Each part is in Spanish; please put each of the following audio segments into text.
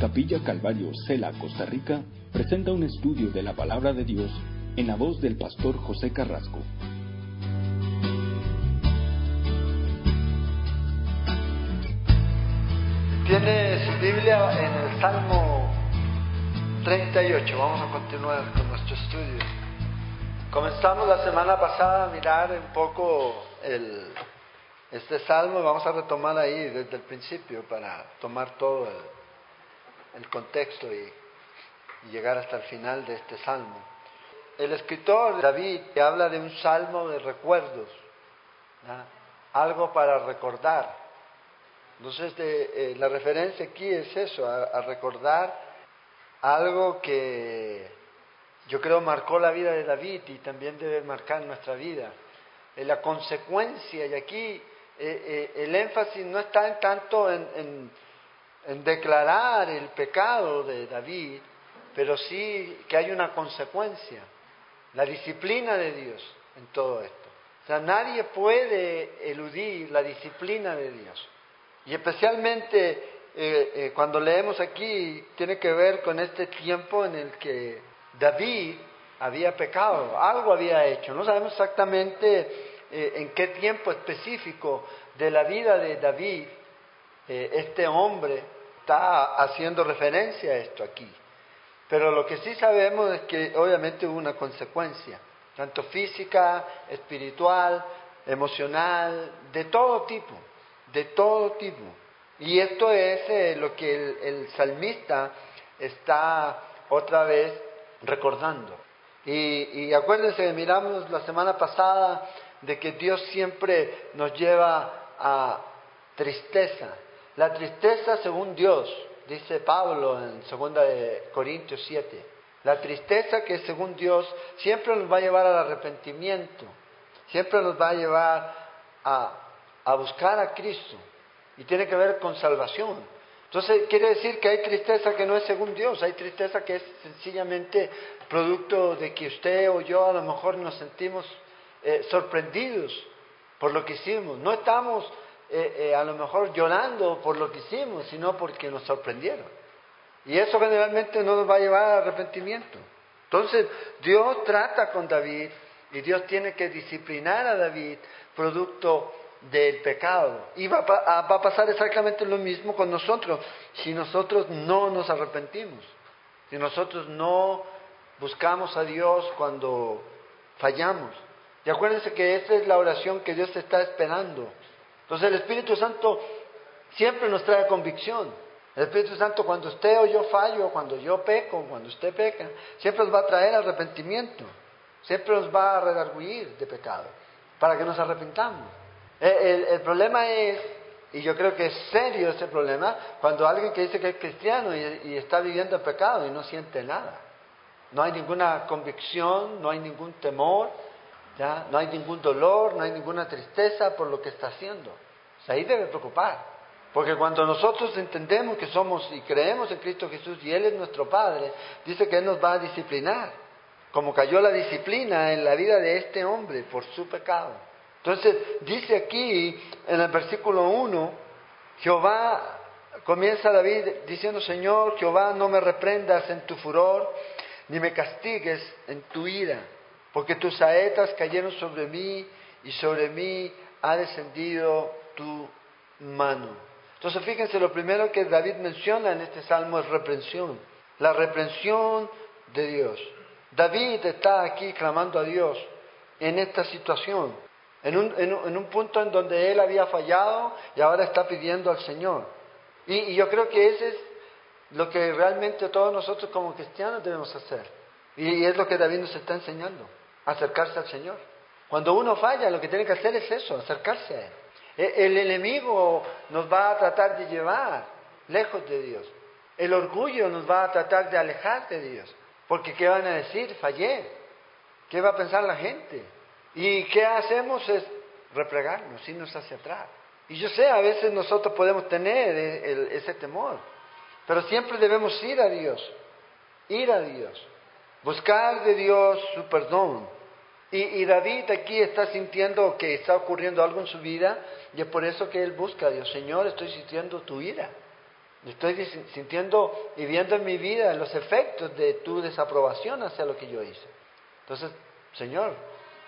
Capilla Calvario, Cela, Costa Rica, presenta un estudio de la palabra de Dios en la voz del pastor José Carrasco. Tiene su Biblia en el Salmo 38. Vamos a continuar con nuestro estudio. Comenzamos la semana pasada a mirar un poco este salmo vamos a retomar ahí desde el principio para tomar todo el, contexto y, llegar hasta el final de este salmo. El escritor David habla de un salmo de recuerdos, algo para recordar. Entonces eh, la referencia aquí es eso, a recordar algo que yo creo marcó la vida de David y también debe marcar nuestra vida. La consecuencia, y aquí eh, eh, el énfasis no está en tanto en, declarar el pecado de David, pero sí que hay una consecuencia, la disciplina de Dios en todo esto. O sea, nadie puede eludir la disciplina de Dios. Y especialmente eh, cuando leemos aquí, tiene que ver con este tiempo en el que David había pecado, algo había hecho. No sabemos exactamente eh, en qué tiempo específico de la vida de David eh, este hombre está haciendo referencia a esto aquí. Pero lo que sí sabemos es que obviamente hubo una consecuencia, tanto física, espiritual, emocional, de todo tipo, de todo tipo. Y esto es eh, lo que el, salmista está otra vez recordando. Y, y acuérdense, miramos la semana pasada de que Dios siempre nos lleva a tristeza. La tristeza según Dios, dice Pablo en 2 Corintios 7. La tristeza que según Dios siempre nos va a llevar al arrepentimiento, siempre nos va a llevar a, a buscar a Cristo y tiene que ver con salvación. Entonces quiere decir que hay tristeza que no es según Dios, hay tristeza que es sencillamente producto de que usted o yo a lo mejor nos sentimos eh, sorprendidos por lo que hicimos. No estamos eh, eh, a lo mejor llorando por lo que hicimos, sino porque nos sorprendieron. Y eso generalmente no nos va a llevar al arrepentimiento. Entonces, Dios trata con David y Dios tiene que disciplinar a David producto del pecado. Y va a, va a pasar exactamente lo mismo con nosotros si nosotros no nos arrepentimos, si nosotros no buscamos a Dios cuando fallamos. Y acuérdense que esa es la oración que Dios está esperando. Entonces el Espíritu Santo siempre nos trae convicción. El Espíritu Santo cuando usted o yo fallo, cuando yo peco, cuando usted peca, siempre nos va a traer arrepentimiento. Siempre nos va a redarguir de pecado, para que nos arrepintamos. El, problema es, y yo creo que es serio ese problema, cuando alguien que dice que es cristiano y, y está viviendo el pecado y no siente nada. No hay ninguna convicción, no hay ningún temor, no hay ningún dolor, no hay ninguna tristeza por lo que está haciendo. ahí debe preocupar. Porque cuando nosotros entendemos que somos y creemos en Cristo Jesús y Él es nuestro Padre, dice que Él nos va a disciplinar. Como cayó la disciplina en la vida de este hombre por su pecado. Entonces dice aquí en el versículo 1, Jehová, comienza David diciendo, Señor, Jehová, no me reprendas en tu furor, ni me castigues en tu ira porque tus saetas cayeron sobre mí y sobre mí ha descendido tu mano. Entonces fíjense, lo primero que David menciona en este salmo es reprensión, la reprensión de Dios. David está aquí clamando a Dios en esta situación, en un, en un, punto en donde él había fallado y ahora está pidiendo al Señor. Y, y yo creo que ese es lo que realmente todos nosotros como cristianos debemos hacer. Y es lo que David nos está enseñando acercarse al Señor. Cuando uno falla, lo que tiene que hacer es eso, acercarse a. E, el enemigo nos va a tratar de llevar lejos de Dios. El orgullo nos va a tratar de alejar de Dios. Porque ¿qué van a decir? Fallé. ¿Qué va a pensar la gente? ¿Y qué hacemos? Es replegarnos, irnos hacia atrás. Y yo sé, a veces nosotros podemos tener ese temor, pero siempre debemos ir a Dios, ir a Dios, buscar de Dios su perdón, y, David aquí está sintiendo que está ocurriendo algo en su vida y es por eso que él busca a Dios. Señor, estoy sintiendo tu ira. Estoy sintiendo y viendo en mi vida los efectos de tu desaprobación hacia lo que yo hice. Entonces, Señor,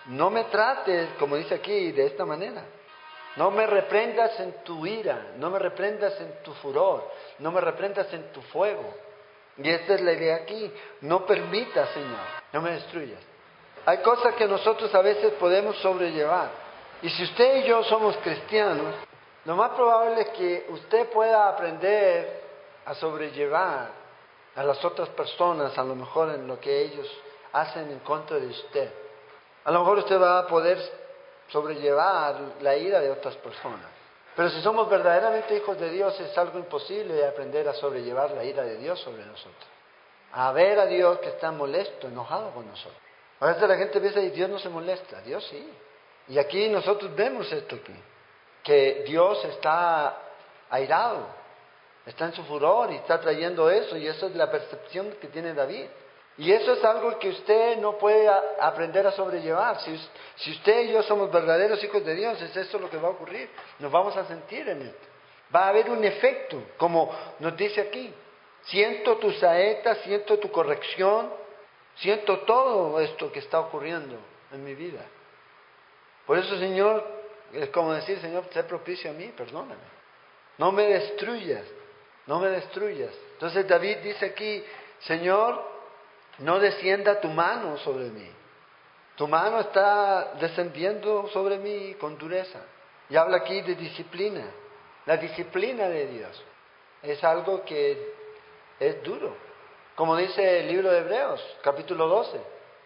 no me trates, como dice aquí, de esta manera. No me reprendas en tu ira, no me reprendas en tu furor, no me reprendas en tu fuego. Y esta es la idea aquí. No permita, Señor, no me destruyas. Hay cosas que nosotros a veces podemos sobrellevar. Y si usted y yo somos cristianos, lo más probable es que usted pueda aprender a sobrellevar a las otras personas, a lo mejor en lo que ellos hacen en contra de usted. A lo mejor usted va a poder sobrellevar la ira de otras personas. Pero si somos verdaderamente hijos de Dios es algo imposible de aprender a sobrellevar la ira de Dios sobre nosotros. A ver a Dios que está molesto, enojado con nosotros. A veces la gente piensa, y Dios no se molesta, Dios sí. Y aquí nosotros vemos esto aquí, que Dios está airado, está en su furor y está trayendo eso, y eso es la percepción que tiene David. Y eso es algo que usted no puede aprender a sobrellevar. Si, usted y yo somos verdaderos hijos de Dios, es eso lo que va a ocurrir. Nos vamos a sentir en esto. Va a haber un efecto, como nos dice aquí. Siento tu saeta, siento tu corrección, siento todo esto que está ocurriendo en mi vida. Por eso, Señor, es como decir, Señor, sé propicio a mí, perdóname. No me destruyas, no me destruyas. Entonces David dice aquí, Señor, no descienda tu mano sobre mí. Tu mano está descendiendo sobre mí con dureza. Y habla aquí de disciplina. La disciplina de Dios es algo que es duro. Como dice el libro de Hebreos, capítulo 12,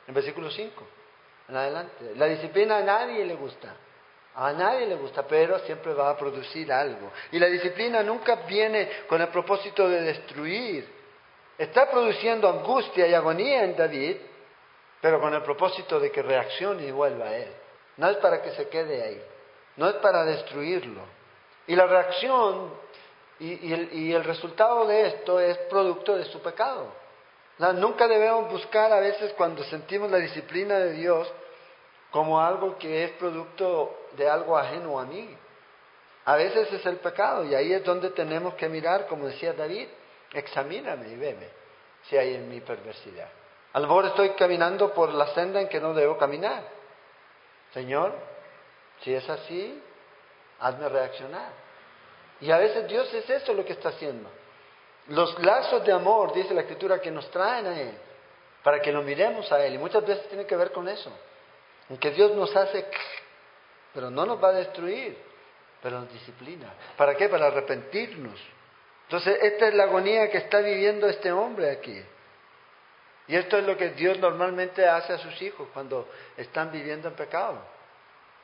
en versículo 5, en adelante. La disciplina a nadie le gusta. A nadie le gusta, pero siempre va a producir algo. Y la disciplina nunca viene con el propósito de destruir, Está produciendo angustia y agonía en David, pero con el propósito de que reaccione y vuelva a él. No es para que se quede ahí, no es para destruirlo. Y la reacción y, el, resultado de esto es producto de su pecado. nunca debemos buscar a veces cuando sentimos la disciplina de Dios como algo que es producto de algo ajeno a mí. A veces es el pecado y ahí es donde tenemos que mirar, como decía David, examíname y veme si hay en mi perversidad. A lo estoy caminando por la senda en que no debo caminar. Señor, si es así, hazme reaccionar. Y a veces Dios es eso lo que está haciendo. Los lazos de amor, dice la Escritura, que nos traen a Él, para que lo miremos a Él. Y muchas veces tiene que ver con eso. En que Dios nos hace, pero no nos va a destruir, pero nos disciplina. ¿Para qué? Para arrepentirnos entonces, esta es la agonía que está viviendo este hombre aquí. Y esto es lo que Dios normalmente hace a sus hijos cuando están viviendo en pecado.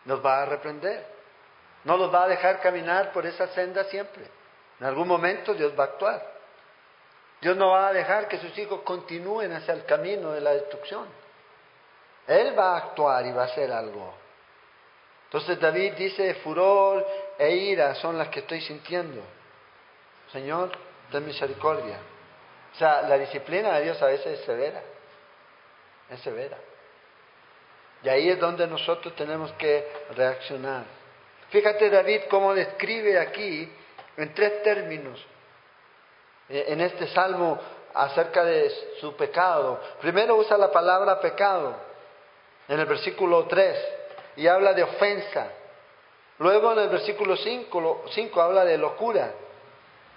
Nos va a reprender. No los va a dejar caminar por esa senda siempre. En algún momento Dios va a actuar. Dios no va a dejar que sus hijos continúen hacia el camino de la destrucción. Él va a actuar y va a hacer algo. Entonces David dice, furor e ira son las que estoy sintiendo. Señor, ten misericordia. O sea, la disciplina de Dios a veces es severa, es severa. Y ahí es donde nosotros tenemos que reaccionar. Fíjate David cómo describe aquí en tres términos eh, en este salmo acerca de su pecado. Primero usa la palabra pecado en el versículo 3 y habla de ofensa. Luego en el versículo 5 habla de locura.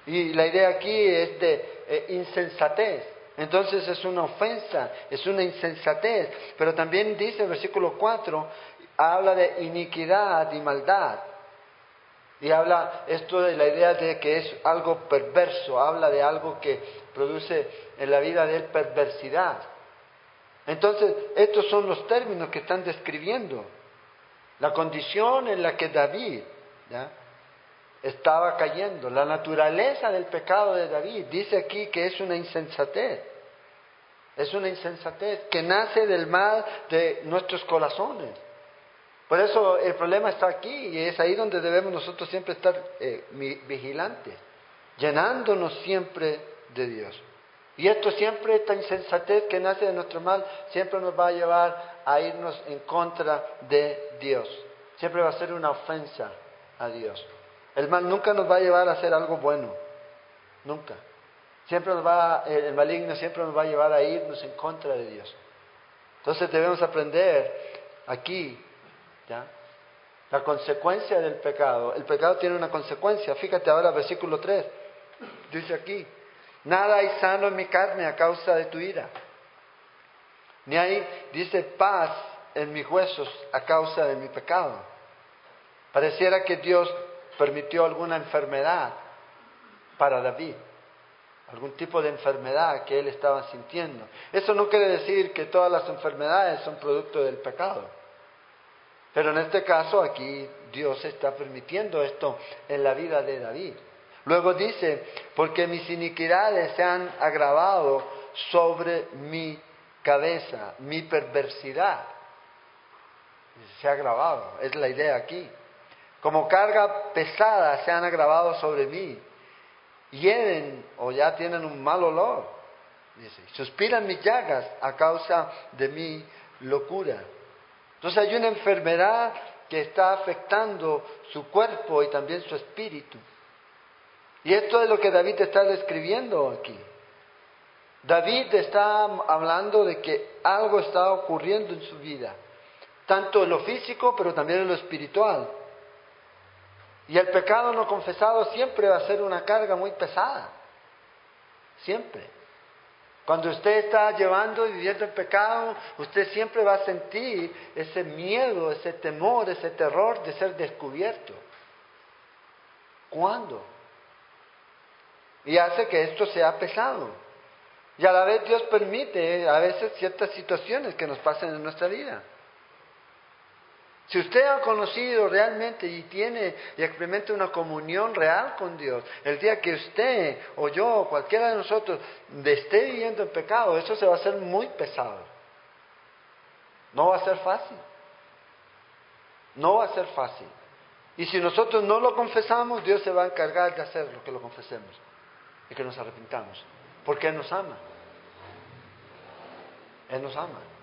Y la idea aquí es de eh, insensatez. Entonces es una ofensa, es una insensatez. Pero también dice el versículo 4, habla de iniquidad y maldad. Y habla esto de la idea de que es algo perverso, habla de algo que produce en la vida de perversidad. Entonces, estos son los términos que están describiendo la condición en la que David. Estaba cayendo. La naturaleza del pecado de David dice aquí que es una insensatez. Es una insensatez que nace del mal de nuestros corazones. Por eso el problema está aquí y es ahí donde debemos nosotros siempre estar eh, vigilantes, llenándonos siempre de Dios. Y esto siempre, esta insensatez que nace de nuestro mal, siempre nos va a llevar a irnos en contra de Dios. Siempre va a ser una ofensa a Dios. El mal nunca nos va a llevar a hacer algo bueno. nunca. Siempre nos va, el maligno siempre nos va a llevar a irnos en contra de Dios. Entonces debemos aprender aquí, ¿ya? La consecuencia del pecado. El pecado tiene una consecuencia. Fíjate ahora, versículo 3. Dice aquí, nada hay sano en mi carne a causa de tu ira. Ni hay, dice, paz en mis huesos a causa de mi pecado. Pareciera que Dios permitió alguna enfermedad para David, algún tipo de enfermedad que él estaba sintiendo. Eso no quiere decir que todas las enfermedades son producto del pecado. Pero en este caso aquí Dios está permitiendo esto en la vida de David. Luego dice, porque mis iniquidades se han agravado sobre mi cabeza, mi perversidad. Se ha agravado, es la idea aquí. Como carga pesada se han agravado sobre mí. Hieren o ya tienen un mal olor. Suspiran mis llagas a causa de mi locura. Entonces hay una enfermedad que está afectando su cuerpo y también su espíritu. Y esto es lo que David está describiendo aquí. David está hablando de que algo está ocurriendo en su vida, tanto en lo físico, pero también en lo espiritual. Y el pecado no confesado siempre va a ser una carga muy pesada, siempre. Cuando usted está llevando y viviendo el pecado, usted siempre va a sentir ese miedo, ese temor, ese terror de ser descubierto. ¿Cuándo? Y hace que esto sea pesado. Y a la vez Dios permite a veces ciertas situaciones que nos pasen en nuestra vida. Si usted ha conocido realmente y tiene y experimenta una comunión real con Dios, el día que usted o yo o cualquiera de nosotros esté viviendo en pecado, eso se va a hacer muy pesado. No va a ser fácil. No va a ser fácil. Y si nosotros no lo confesamos, Dios se va a encargar de hacer lo que lo confesemos y que nos arrepintamos. Porque Él nos ama. Él nos ama.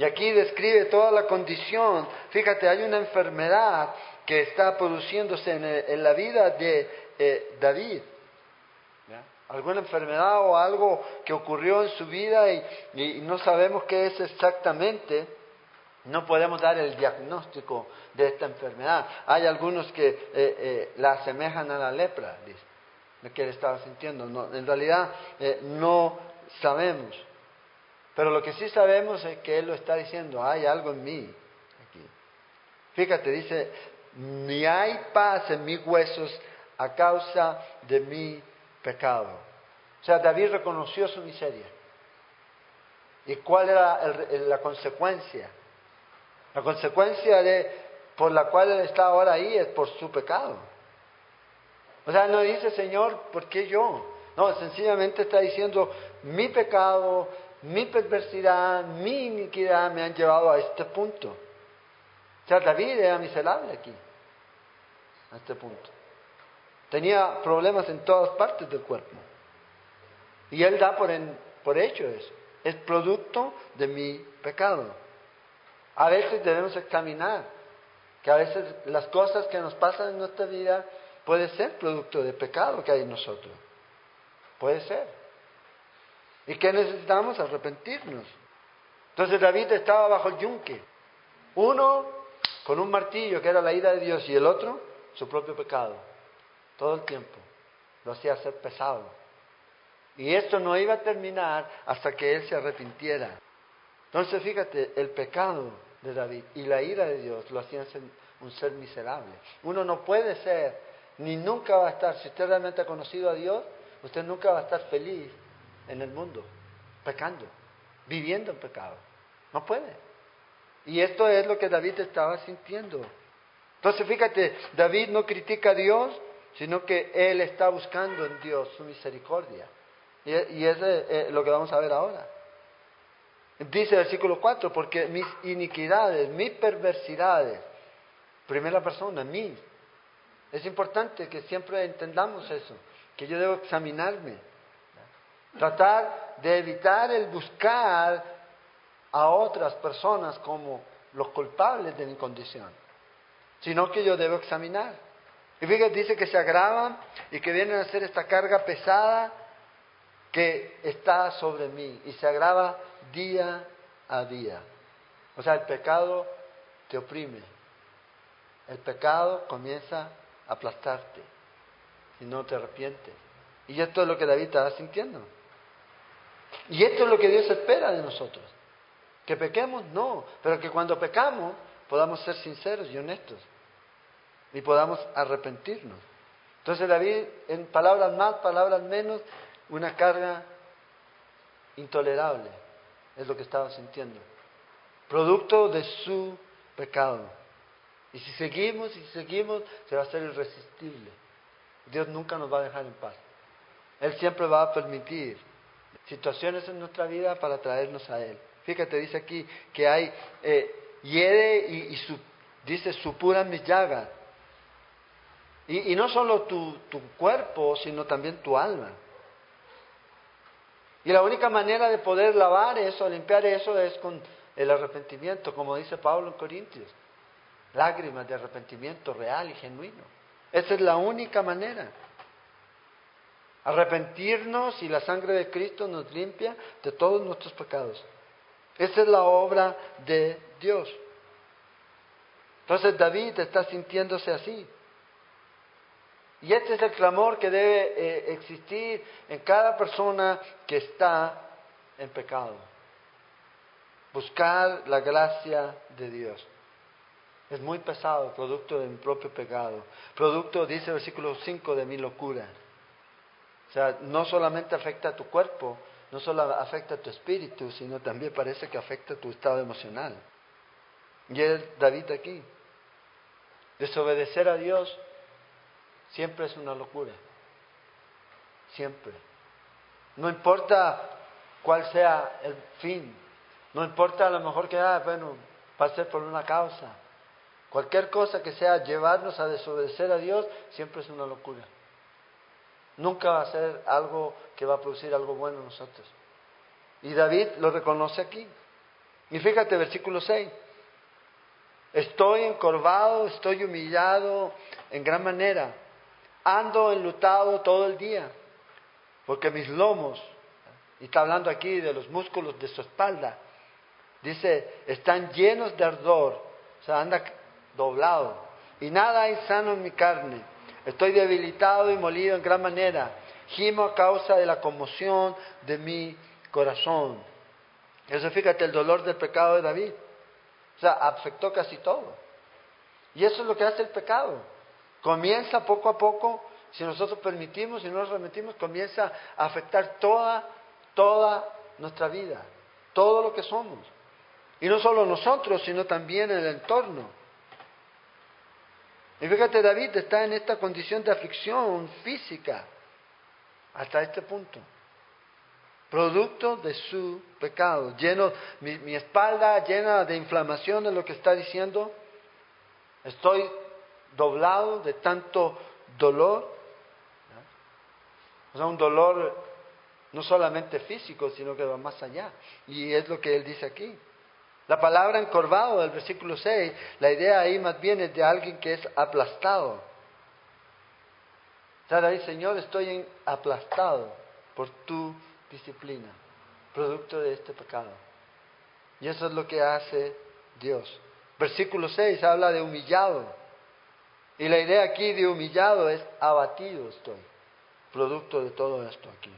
Y aquí describe toda la condición. Fíjate, hay una enfermedad que está produciéndose en, la vida de eh, David. Alguna enfermedad o algo que ocurrió en su vida y, no sabemos qué es exactamente. No podemos dar el diagnóstico de esta enfermedad. Hay algunos que eh, eh, la asemejan a la lepra, dice, lo que él estaba sintiendo. en realidad no sabemos. Pero lo que sí sabemos es que Él lo está diciendo, hay algo en mí aquí. Fíjate, dice, ni hay paz en mis huesos a causa de mi pecado. O sea, David reconoció su miseria. ¿Y cuál era la consecuencia? La consecuencia de, por la cual él está ahora ahí es por su pecado. O sea, no dice, Señor, ¿por qué yo? No, sencillamente está diciendo, mi pecado, mi perversidad, mi iniquidad me han llevado a este punto. O sea, David era miserable aquí, a este punto. Tenía problemas en todas partes del cuerpo. Y él da por, por hecho eso. Es producto de mi pecado. A veces debemos examinar que a veces las cosas que nos pasan en nuestra vida puede ser producto de pecado que hay en nosotros. Puede ser. ¿Y qué necesitamos? Arrepentirnos. Entonces David estaba bajo el yunque. Uno con un martillo, que era la ira de Dios, y el otro su propio pecado. Todo el tiempo. Lo hacía ser pesado. Y esto no iba a terminar hasta que él se arrepintiera. Entonces fíjate, el pecado de David y la ira de Dios lo hacían ser un ser miserable. Uno no puede ser, ni nunca va a estar, si usted realmente ha conocido a Dios, usted nunca va a estar feliz en el mundo, pecando, viviendo en pecado. No puede. Y esto es lo que David estaba sintiendo. Entonces fíjate, David no critica a Dios, sino que él está buscando en Dios su misericordia. Y, y eso es eh, lo que vamos a ver ahora. Dice el versículo 4, porque mis iniquidades, mis perversidades, primera persona, mí. Es importante que siempre entendamos eso, que yo debo examinarme Tratar de evitar el buscar a otras personas como los culpables de mi condición, sino que yo debo examinar. Y fíjate, dice que se agravan y que vienen a hacer esta carga pesada que está sobre mí y se agrava día a día. O sea, el pecado te oprime. El pecado comienza a aplastarte y no te arrepientes. Y esto es lo que David estaba sintiendo. Y esto es lo que Dios espera de nosotros. Que pequemos, no, pero que cuando pecamos podamos ser sinceros y honestos y podamos arrepentirnos. Entonces David, en palabras más, palabras menos, una carga intolerable es lo que estaba sintiendo, producto de su pecado. Y si seguimos y seguimos, se va a hacer irresistible. Dios nunca nos va a dejar en paz. Él siempre va a permitir situaciones en nuestra vida para traernos a Él. Fíjate, dice aquí que hay, eh, hiere y, su, dice, supuran mis llagas. Y, y no solo tu, tu cuerpo, sino también tu alma. Y la única manera de poder lavar eso, limpiar eso, es con el arrepentimiento, como dice Pablo en Corintios. Lágrimas de arrepentimiento real y genuino. Esa es la única manera. Arrepentirnos y la sangre de Cristo nos limpia de todos nuestros pecados. Esa es la obra de Dios. Entonces David está sintiéndose así. Y este es el clamor que debe eh, existir en cada persona que está en pecado. Buscar la gracia de Dios. Es muy pesado, producto de mi propio pecado. Producto, dice el versículo 5, de mi locura. O sea, no solamente afecta a tu cuerpo, no solo afecta a tu espíritu, sino también parece que afecta a tu estado emocional. Y es David aquí. Desobedecer a Dios siempre es una locura. Siempre. No importa cuál sea el fin. No importa a lo mejor que, ah, bueno, pase por una causa. Cualquier cosa que sea llevarnos a desobedecer a Dios, siempre es una locura. Nunca va a ser algo que va a producir algo bueno en nosotros. Y David lo reconoce aquí. Y fíjate, versículo 6. Estoy encorvado, estoy humillado en gran manera. Ando enlutado todo el día, porque mis lomos, y está hablando aquí de los músculos de su espalda, dice, están llenos de ardor, o sea, anda doblado, y nada hay sano en mi carne. Estoy debilitado y molido en gran manera. Gimo a causa de la conmoción de mi corazón. Eso fíjate el dolor del pecado de David. O sea, afectó casi todo. Y eso es lo que hace el pecado. Comienza poco a poco, si nosotros permitimos y no nos remitimos, comienza a afectar toda, toda nuestra vida, todo lo que somos. Y no solo nosotros, sino también el entorno. Y fíjate, David está en esta condición de aflicción física hasta este punto. Producto de su pecado, lleno, mi, mi espalda llena de inflamación de lo que está diciendo. Estoy doblado de tanto dolor. O sea, un dolor no solamente físico, sino que va más allá. Y es lo que él dice aquí. La palabra encorvado del versículo 6, la idea ahí más bien es de alguien que es aplastado. Sea, ahí, Señor, estoy aplastado por tu disciplina, producto de este pecado. Y eso es lo que hace Dios. Versículo 6 habla de humillado. Y la idea aquí de humillado es abatido estoy, producto de todo esto aquí.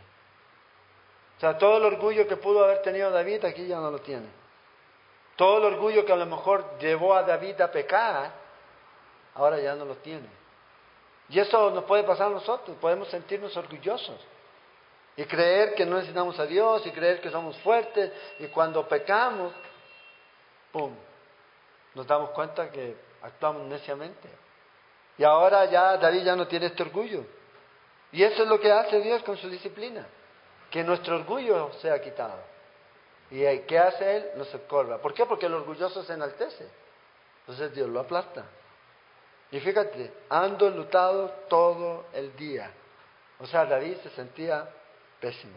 O sea, todo el orgullo que pudo haber tenido David aquí ya no lo tiene. Todo el orgullo que a lo mejor llevó a David a pecar, ahora ya no lo tiene. Y eso nos puede pasar a nosotros, podemos sentirnos orgullosos y creer que no necesitamos a Dios y creer que somos fuertes y cuando pecamos, ¡pum!, nos damos cuenta que actuamos neciamente. Y ahora ya David ya no tiene este orgullo. Y eso es lo que hace Dios con su disciplina, que nuestro orgullo sea quitado. ¿Y qué hace Él? Nos corra. ¿Por qué? Porque el orgulloso se enaltece. Entonces Dios lo aplasta. Y fíjate, ando lutado todo el día. O sea, David se sentía pésimo.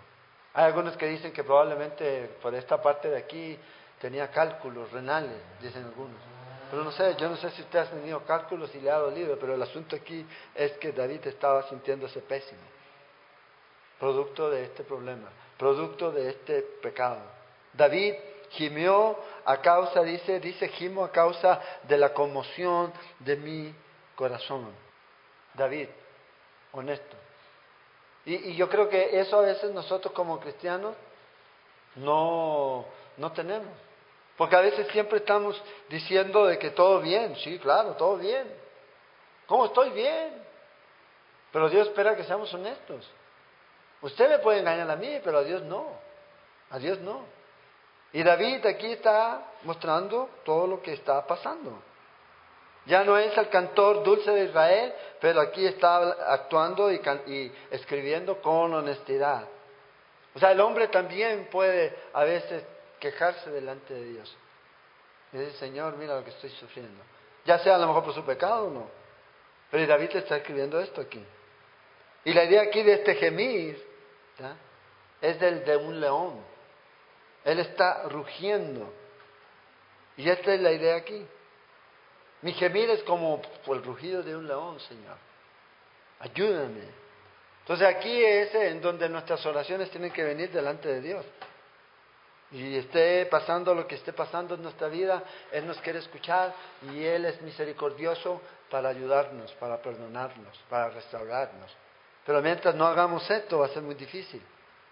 Hay algunos que dicen que probablemente por esta parte de aquí tenía cálculos renales, dicen algunos. Pero no sé, yo no sé si usted ha tenido cálculos y le ha dolido, pero el asunto aquí es que David estaba sintiéndose pésimo. Producto de este problema, producto de este pecado. David gimió a causa, dice, dice gimo a causa de la conmoción de mi corazón. David, honesto. Y, yo creo que eso a veces nosotros como cristianos no, no tenemos. Porque a veces siempre estamos diciendo de que todo bien, sí, claro, todo bien. ¿Cómo estoy bien? Pero Dios espera que seamos honestos. Usted me puede engañar a mí, pero a Dios no. A Dios no. Y David aquí está mostrando todo lo que está pasando. Ya no es el cantor dulce de Israel, pero aquí está actuando y, escribiendo con honestidad. O sea, el hombre también puede a veces quejarse delante de Dios. Y decir, Señor, mira lo que estoy sufriendo. Ya sea a lo mejor por su pecado o no. Pero David le está escribiendo esto aquí. Y la idea aquí de este gemir es del de un león. Él está rugiendo. Y esta es la idea aquí. Mi gemir es como el rugido de un león, Señor. Ayúdame. Entonces aquí es en donde nuestras oraciones tienen que venir delante de Dios. Y esté pasando lo que esté pasando en nuestra vida, Él nos quiere escuchar y Él es misericordioso para ayudarnos, para perdonarnos, para restaurarnos. Pero mientras no hagamos esto va a ser muy difícil.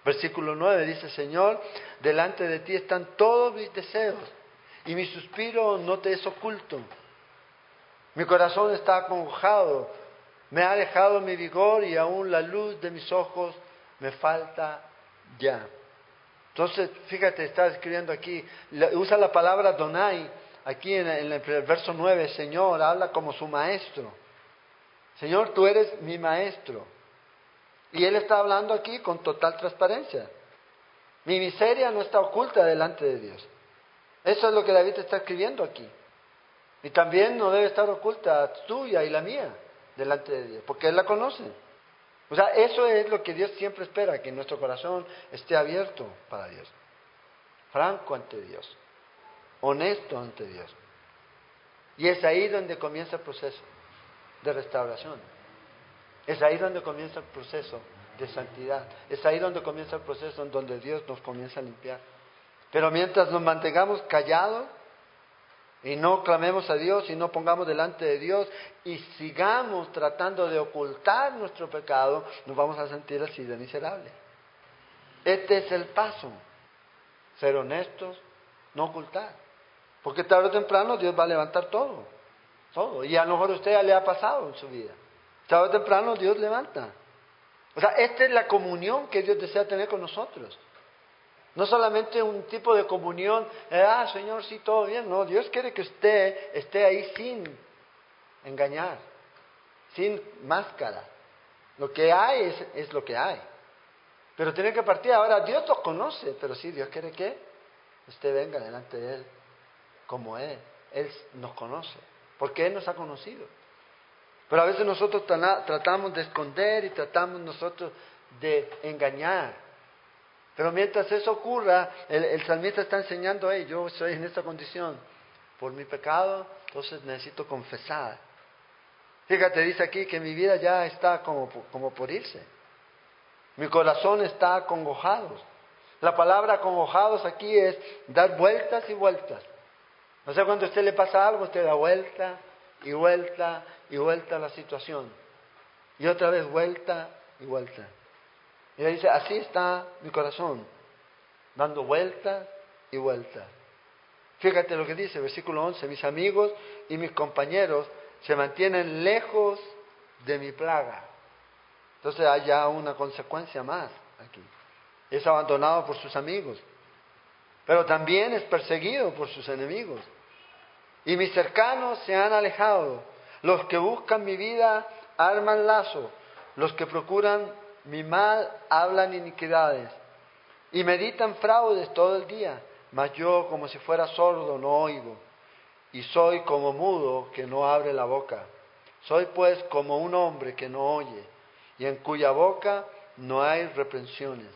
Versículo 9 dice, Señor, delante de ti están todos mis deseos y mi suspiro no te es oculto. Mi corazón está acongojado, me ha dejado mi vigor y aún la luz de mis ojos me falta ya. Entonces, fíjate, está escribiendo aquí, usa la palabra Donai, aquí en, el verso 9, Señor, habla como su maestro. Señor, tú eres mi maestro. Y él está hablando aquí con total transparencia. Mi miseria no está oculta delante de Dios. Eso es lo que David está escribiendo aquí. Y también no debe estar oculta tuya y la mía delante de Dios, porque Él la conoce. O sea, eso es lo que Dios siempre espera, que nuestro corazón esté abierto para Dios, franco ante Dios, honesto ante Dios. Y es ahí donde comienza el proceso de restauración. Es ahí donde comienza el proceso de santidad. Es ahí donde comienza el proceso en donde Dios nos comienza a limpiar. Pero mientras nos mantengamos callados, y no clamemos a Dios y no pongamos delante de Dios y sigamos tratando de ocultar nuestro pecado, nos vamos a sentir así de miserables. Este es el paso. Ser honestos, no ocultar. Porque tarde o temprano Dios va a levantar todo. Todo. Y a lo mejor a usted ya le ha pasado en su vida. Tarde o temprano Dios levanta. O sea, esta es la comunión que Dios desea tener con nosotros. No solamente un tipo de comunión, eh, ah, Señor, sí, todo bien. No, Dios quiere que usted esté ahí sin engañar, sin máscara. Lo que hay es, es lo que hay. Pero tiene que partir. Ahora, Dios nos conoce, pero sí, Dios quiere que usted venga delante de Él como Él. Él nos conoce, porque Él nos ha conocido. Pero a veces nosotros tratamos de esconder y tratamos nosotros de engañar. Pero mientras eso ocurra, el, salmista está enseñando, hey, yo estoy en esta condición por mi pecado, entonces necesito confesar. Fíjate, dice aquí que mi vida ya está como, como por irse. Mi corazón está acongojado. La palabra acongojados aquí es dar vueltas y vueltas. O sea, cuando a usted le pasa algo, usted da vuelta y vuelta y vuelta la situación. Y otra vez vuelta y vuelta. Y ella dice, así está mi corazón, dando vueltas y vueltas. Fíjate lo que dice, versículo 11, mis amigos y mis compañeros se mantienen lejos de mi plaga. Entonces hay ya una consecuencia más aquí. Es abandonado por sus amigos, pero también es perseguido por sus enemigos. Y mis cercanos se han alejado. Los que buscan mi vida arman lazo. Los que procuran mi mal hablan iniquidades y meditan fraudes todo el día, mas yo como si fuera sordo no oigo y soy como mudo que no abre la boca. Soy pues como un hombre que no oye y en cuya boca no hay reprensiones.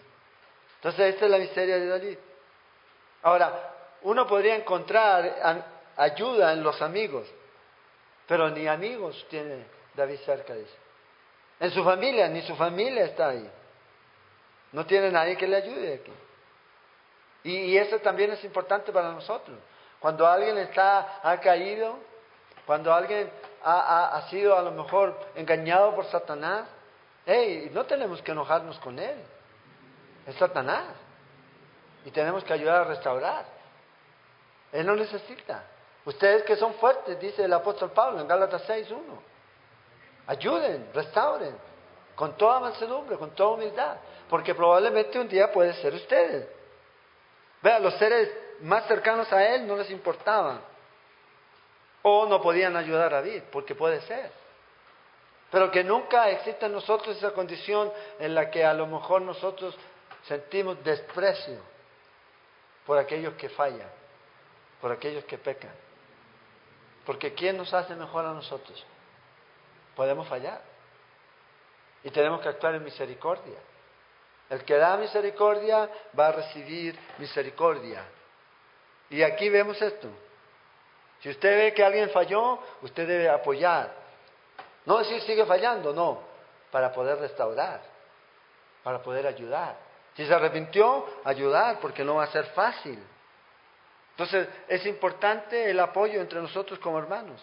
Entonces esta es la miseria de David. Ahora, uno podría encontrar ayuda en los amigos. Pero ni amigos tiene David cerca, dice. En su familia, ni su familia está ahí. No tiene nadie que le ayude aquí. Y, eso también es importante para nosotros. Cuando alguien está, ha caído, cuando alguien ha, ha, sido a lo mejor engañado por Satanás, hey, no tenemos que enojarnos con él. Es Satanás. Y tenemos que ayudar a restaurar. Él no necesita. Ustedes que son fuertes, dice el apóstol Pablo en Gálatas 6.1. Ayuden, restauren, con toda mansedumbre, con toda humildad, porque probablemente un día puede ser ustedes. Vean, los seres más cercanos a él no les importaban. O no podían ayudar a David, porque puede ser. Pero que nunca exista en nosotros esa condición en la que a lo mejor nosotros sentimos desprecio por aquellos que fallan, por aquellos que pecan. Porque ¿quién nos hace mejor a nosotros? Podemos fallar. Y tenemos que actuar en misericordia. El que da misericordia va a recibir misericordia. Y aquí vemos esto. Si usted ve que alguien falló, usted debe apoyar. No decir sigue fallando, no, para poder restaurar, para poder ayudar. Si se arrepintió, ayudar, porque no va a ser fácil. Entonces, es importante el apoyo entre nosotros como hermanos.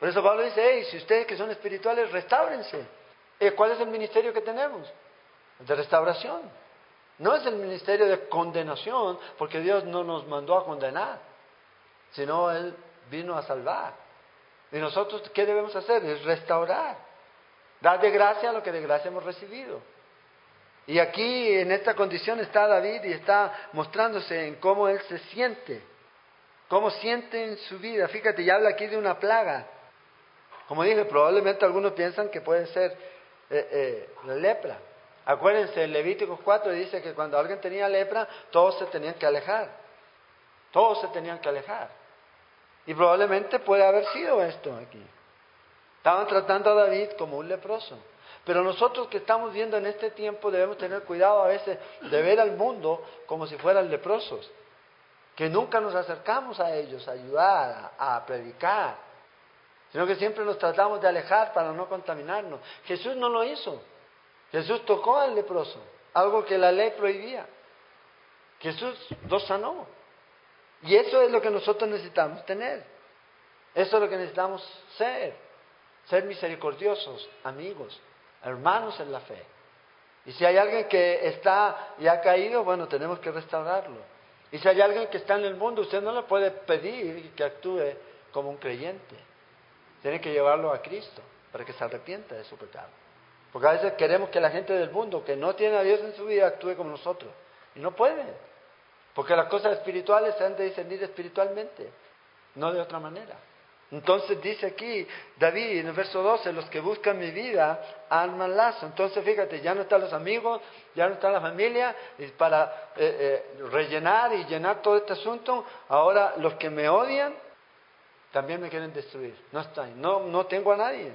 Por eso Pablo dice, hey, si ustedes que son espirituales, restáurense. Eh, ¿Cuál es el ministerio que tenemos? de restauración. No es el ministerio de condenación, porque Dios no nos mandó a condenar, sino Él vino a salvar. Y nosotros, ¿qué debemos hacer? Es restaurar. Dar de gracia lo que de gracia hemos recibido. Y aquí, en esta condición, está David y está mostrándose en cómo él se siente, cómo siente en su vida. Fíjate, ya habla aquí de una plaga. Como dije, probablemente algunos piensan que puede ser eh, eh, la lepra. Acuérdense, en Levíticos 4 dice que cuando alguien tenía lepra, todos se tenían que alejar. Todos se tenían que alejar. Y probablemente puede haber sido esto aquí. Estaban tratando a David como un leproso. Pero nosotros que estamos viendo en este tiempo debemos tener cuidado a veces de ver al mundo como si fueran leprosos. Que nunca nos acercamos a ellos a ayudar, a, predicar. Sino que siempre nos tratamos de alejar para no contaminarnos. Jesús no lo hizo. Jesús tocó al leproso, algo que la ley prohibía. Jesús lo sanó. Y eso es lo que nosotros necesitamos tener. Eso es lo que necesitamos ser. Ser misericordiosos, amigos, hermanos en la fe. Y si hay alguien que está y ha caído, bueno, tenemos que restaurarlo. Y si hay alguien que está en el mundo, usted no le puede pedir que actúe como un creyente. Tiene que llevarlo a Cristo para que se arrepienta de su pecado. Porque a veces queremos que la gente del mundo que no tiene a Dios en su vida actúe como nosotros. Y no pueden. Porque las cosas espirituales se han de discernir espiritualmente, no de otra manera. Entonces dice aquí David en el verso 12, los que buscan mi vida arman lazo. Entonces fíjate, ya no están los amigos, ya no está la familia, y para eh, eh, rellenar y llenar todo este asunto, ahora los que me odian también me quieren destruir. No están, no, no tengo a nadie.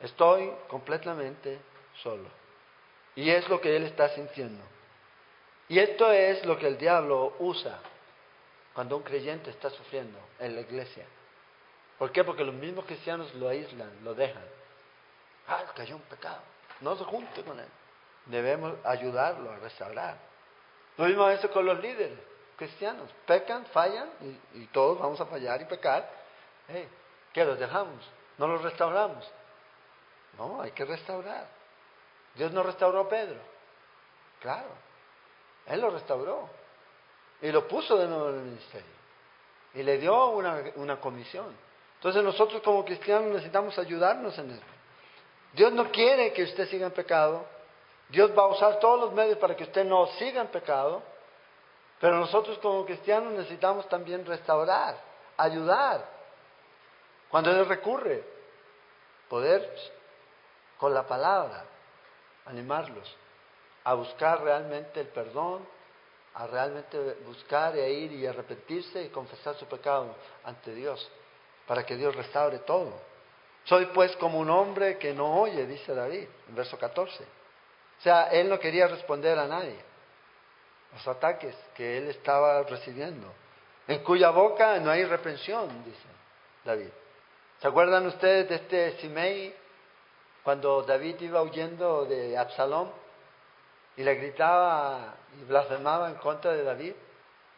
Estoy completamente solo. Y es lo que él está sintiendo. Y esto es lo que el diablo usa cuando un creyente está sufriendo en la iglesia. ¿Por qué? Porque los mismos cristianos lo aíslan, lo dejan. Ah, cayó un pecado. No se junte con él. Debemos ayudarlo a restaurar. Lo mismo eso con los líderes cristianos. Pecan, fallan y, todos vamos a fallar y pecar. ¿Qué los dejamos? No los restauramos. No, hay que restaurar. Dios no restauró a Pedro. Claro. Él lo restauró. Y lo puso de nuevo en el ministerio. Y le dio una, una comisión. Entonces nosotros como cristianos necesitamos ayudarnos en eso. Dios no quiere que usted siga en pecado. Dios va a usar todos los medios para que usted no siga en pecado. Pero nosotros como cristianos necesitamos también restaurar, ayudar. Cuando Él recurre, poder con la palabra, animarlos a buscar realmente el perdón, a realmente buscar e ir y arrepentirse y confesar su pecado ante Dios, para que Dios restaure todo. Soy pues como un hombre que no oye, dice David, en verso 14. O sea, él no quería responder a nadie, los ataques que él estaba recibiendo. en cuya boca no hay reprensión, dice David. ¿Se acuerdan ustedes de este Simei cuando David iba huyendo de Absalón y le gritaba y blasfemaba en contra de David?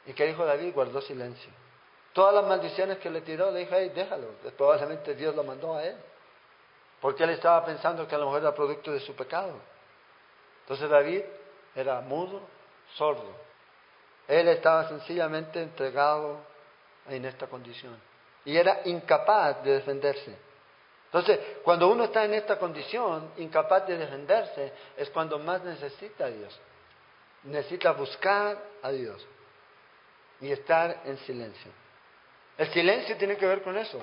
¿Y qué dijo David? Guardó silencio. Todas las maldiciones que le tiró, le dijo, hey, déjalo. Probablemente Dios lo mandó a él. Porque él estaba pensando que a lo mejor era producto de su pecado. Entonces David era mudo, sordo. Él estaba sencillamente entregado en esta condición. Y era incapaz de defenderse. Entonces, cuando uno está en esta condición, incapaz de defenderse, es cuando más necesita a Dios. Necesita buscar a Dios y estar en silencio. El silencio tiene que ver con eso.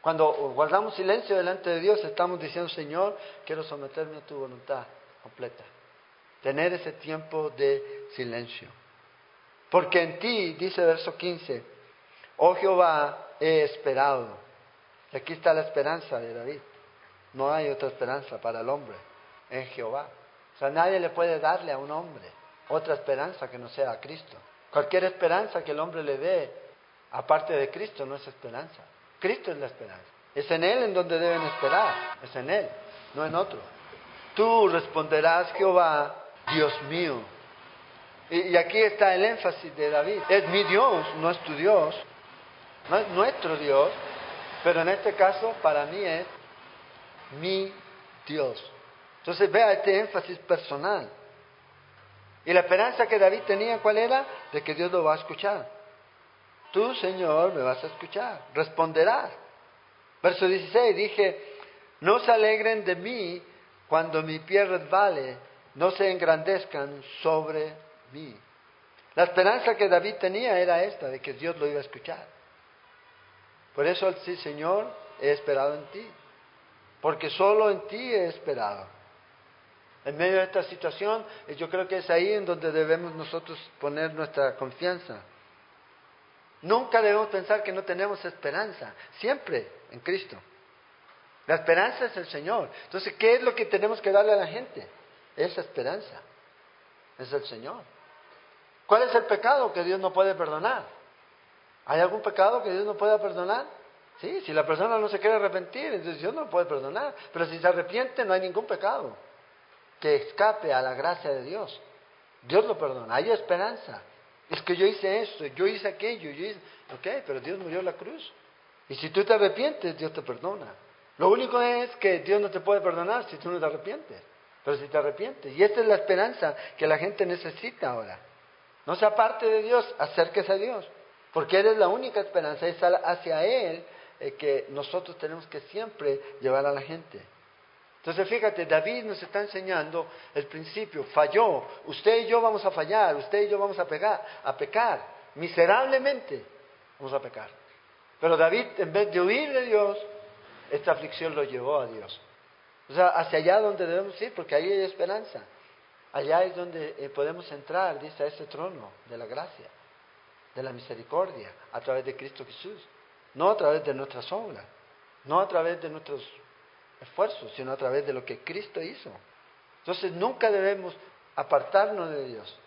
Cuando guardamos silencio delante de Dios, estamos diciendo, Señor, quiero someterme a tu voluntad completa. Tener ese tiempo de silencio. Porque en ti, dice verso 15, oh Jehová, he esperado. Y aquí está la esperanza de David. No hay otra esperanza para el hombre en Jehová. O sea, nadie le puede darle a un hombre otra esperanza que no sea a Cristo. Cualquier esperanza que el hombre le dé, aparte de Cristo, no es esperanza. Cristo es la esperanza. Es en Él en donde deben esperar. Es en Él, no en otro. Tú responderás, Jehová, Dios mío. Y, aquí está el énfasis de David. Es mi Dios, no es tu Dios. No es nuestro Dios. Pero en este caso, para mí es mi Dios. Entonces vea este énfasis personal. Y la esperanza que David tenía, ¿cuál era? De que Dios lo va a escuchar. Tú, Señor, me vas a escuchar, responderás. Verso 16, dije, no se alegren de mí cuando mi pie resbale, no se engrandezcan sobre mí. La esperanza que David tenía era esta, de que Dios lo iba a escuchar. Por eso, sí, Señor, he esperado en ti, porque solo en ti he esperado. En medio de esta situación, yo creo que es ahí en donde debemos nosotros poner nuestra confianza. Nunca debemos pensar que no tenemos esperanza, siempre en Cristo. La esperanza es el Señor. Entonces, ¿qué es lo que tenemos que darle a la gente? Esa esperanza. Es el Señor. ¿Cuál es el pecado que Dios no puede perdonar? ¿Hay algún pecado que Dios no pueda perdonar? Sí, si la persona no se quiere arrepentir, entonces Dios no lo puede perdonar. Pero si se arrepiente, no hay ningún pecado que escape a la gracia de Dios. Dios lo perdona, hay esperanza. Es que yo hice esto, yo hice aquello, yo hice... Ok, pero Dios murió en la cruz. Y si tú te arrepientes, Dios te perdona. Lo único es que Dios no te puede perdonar si tú no te arrepientes. Pero si te arrepientes. Y esta es la esperanza que la gente necesita ahora. No se aparte de Dios, acérquese a Dios. Porque Él es la única esperanza. Es hacia Él eh, que nosotros tenemos que siempre llevar a la gente. Entonces fíjate, David nos está enseñando el principio, falló, usted y yo vamos a fallar, usted y yo vamos a, pegar, a pecar, miserablemente vamos a pecar. Pero David, en vez de huir de Dios, esta aflicción lo llevó a Dios. O sea, hacia allá donde debemos ir, porque ahí hay esperanza. Allá es donde eh, podemos entrar, dice, a ese trono de la gracia, de la misericordia, a través de Cristo Jesús. No a través de nuestras obras, no a través de nuestros esfuerzo, sino a través de lo que Cristo hizo. Entonces nunca debemos apartarnos de Dios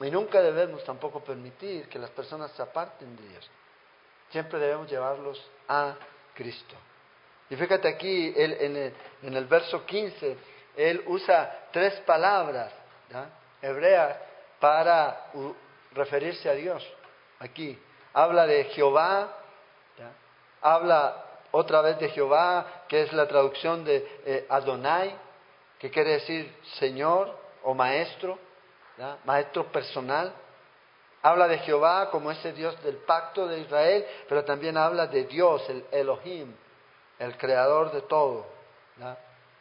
y nunca debemos tampoco permitir que las personas se aparten de Dios. Siempre debemos llevarlos a Cristo. Y fíjate aquí, en, el, verso 15, él usa tres palabras hebreas para referirse a Dios. Aquí habla de Jehová, habla otra vez de Jehová, que es la traducción de eh, Adonai, que quiere decir Señor o Maestro, Maestro personal. Habla de Jehová como ese Dios del pacto de Israel, pero también habla de Dios, el Elohim, el creador de todo.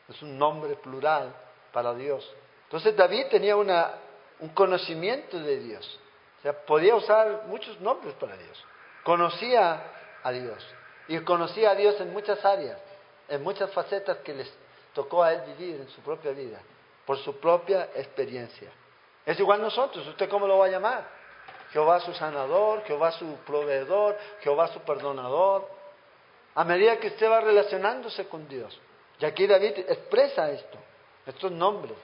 Es un nombre plural para Dios. Entonces David tenía una, un conocimiento de Dios. O sea, podía usar muchos nombres para Dios. Conocía a Dios. Y conocía a Dios en muchas áreas, en muchas facetas que les tocó a él vivir en su propia vida, por su propia experiencia. Es igual nosotros, ¿usted cómo lo va a llamar? Jehová su sanador, Jehová su proveedor, Jehová su perdonador. A medida que usted va relacionándose con Dios. Y aquí David expresa esto, estos nombres,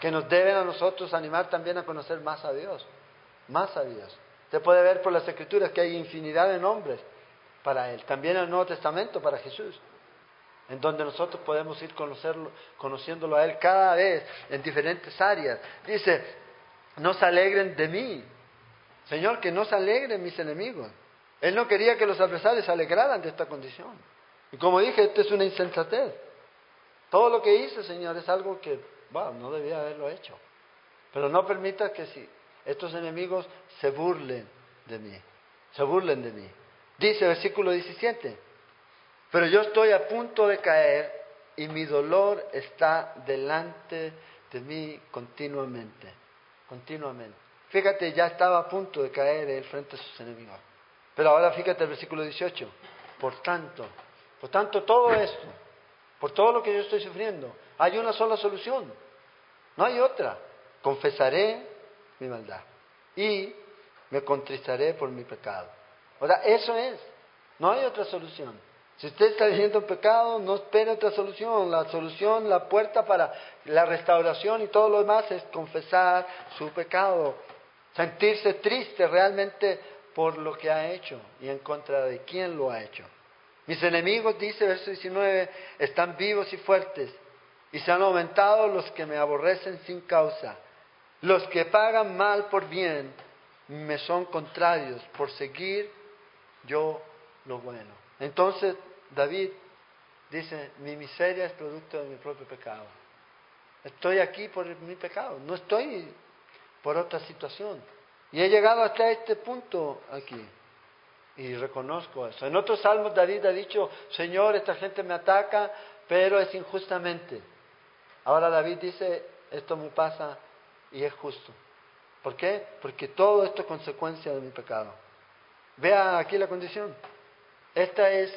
que nos deben a nosotros animar también a conocer más a Dios, más a Dios. Usted puede ver por las escrituras que hay infinidad de nombres para Él. También el Nuevo Testamento para Jesús. En donde nosotros podemos ir conocerlo, conociéndolo a Él cada vez en diferentes áreas. Dice, no se alegren de mí. Señor, que no se alegren mis enemigos. Él no quería que los adversarios se alegraran de esta condición. Y como dije, esto es una insensatez. Todo lo que hice, Señor, es algo que, wow, no debía haberlo hecho. Pero no permita que si estos enemigos se burlen de mí, se burlen de mí. Dice versículo 17, pero yo estoy a punto de caer y mi dolor está delante de mí continuamente, continuamente. Fíjate, ya estaba a punto de caer él frente a sus enemigos. Pero ahora fíjate el versículo 18, por tanto, por tanto todo esto, por todo lo que yo estoy sufriendo, hay una sola solución, no hay otra. Confesaré mi maldad y me contristaré por mi pecado. O sea, eso es, no hay otra solución. Si usted está viviendo en pecado, no espere otra solución. La solución, la puerta para la restauración y todo lo demás es confesar su pecado, sentirse triste realmente por lo que ha hecho y en contra de quién lo ha hecho. Mis enemigos, dice verso 19, están vivos y fuertes, y se han aumentado los que me aborrecen sin causa. Los que pagan mal por bien me son contrarios por seguir yo lo bueno. Entonces David dice, mi miseria es producto de mi propio pecado. Estoy aquí por mi pecado, no estoy por otra situación. Y he llegado hasta este punto aquí. Y reconozco eso. En otros salmos David ha dicho, Señor, esta gente me ataca, pero es injustamente. Ahora David dice, esto me pasa y es justo. ¿Por qué? Porque todo esto es consecuencia de mi pecado. Vea aquí la condición. Esta es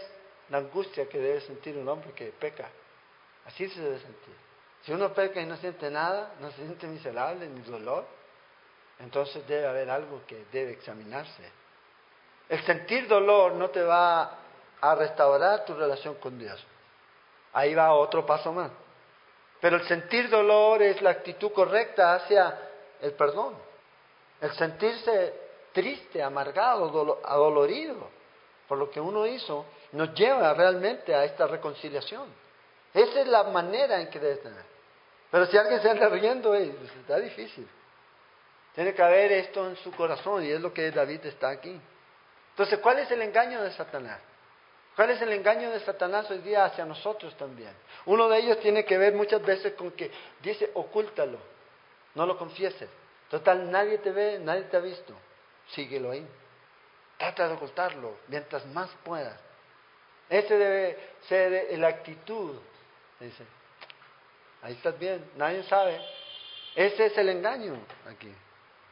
la angustia que debe sentir un hombre que peca. Así se debe sentir. Si uno peca y no siente nada, no se siente miserable ni dolor, entonces debe haber algo que debe examinarse. El sentir dolor no te va a restaurar tu relación con Dios. Ahí va otro paso más. Pero el sentir dolor es la actitud correcta hacia el perdón. El sentirse triste, amargado, adolorido por lo que uno hizo, nos lleva realmente a esta reconciliación. Esa es la manera en que debe tener. Pero si alguien se anda riendo, pues, está difícil. Tiene que haber esto en su corazón y es lo que David está aquí. Entonces, ¿cuál es el engaño de Satanás? ¿Cuál es el engaño de Satanás hoy día hacia nosotros también? Uno de ellos tiene que ver muchas veces con que dice, ocúltalo, no lo confieses. Total, nadie te ve, nadie te ha visto. Síguelo ahí. Trata de ocultarlo mientras más puedas. Ese debe ser la actitud. Dice, ahí estás bien, nadie sabe. Ese es el engaño aquí.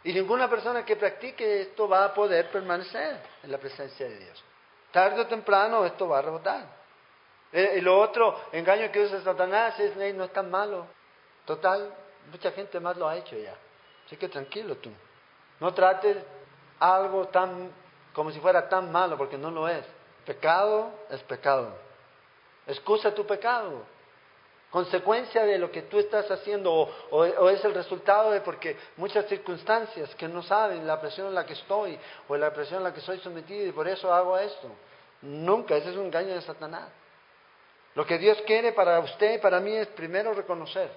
Y ninguna persona que practique esto va a poder permanecer en la presencia de Dios. Tarde o temprano esto va a rebotar. Lo otro, engaño que usa Satanás es, no es tan malo. Total, mucha gente más lo ha hecho ya. Así que tranquilo tú. No trates algo tan como si fuera tan malo, porque no lo es. Pecado es pecado. Excusa tu pecado. Consecuencia de lo que tú estás haciendo o, es el resultado de porque muchas circunstancias que no saben la presión en la que estoy o la presión en la que soy sometido y por eso hago esto. Nunca, ese es un engaño de Satanás. Lo que Dios quiere para usted y para mí es primero reconocer.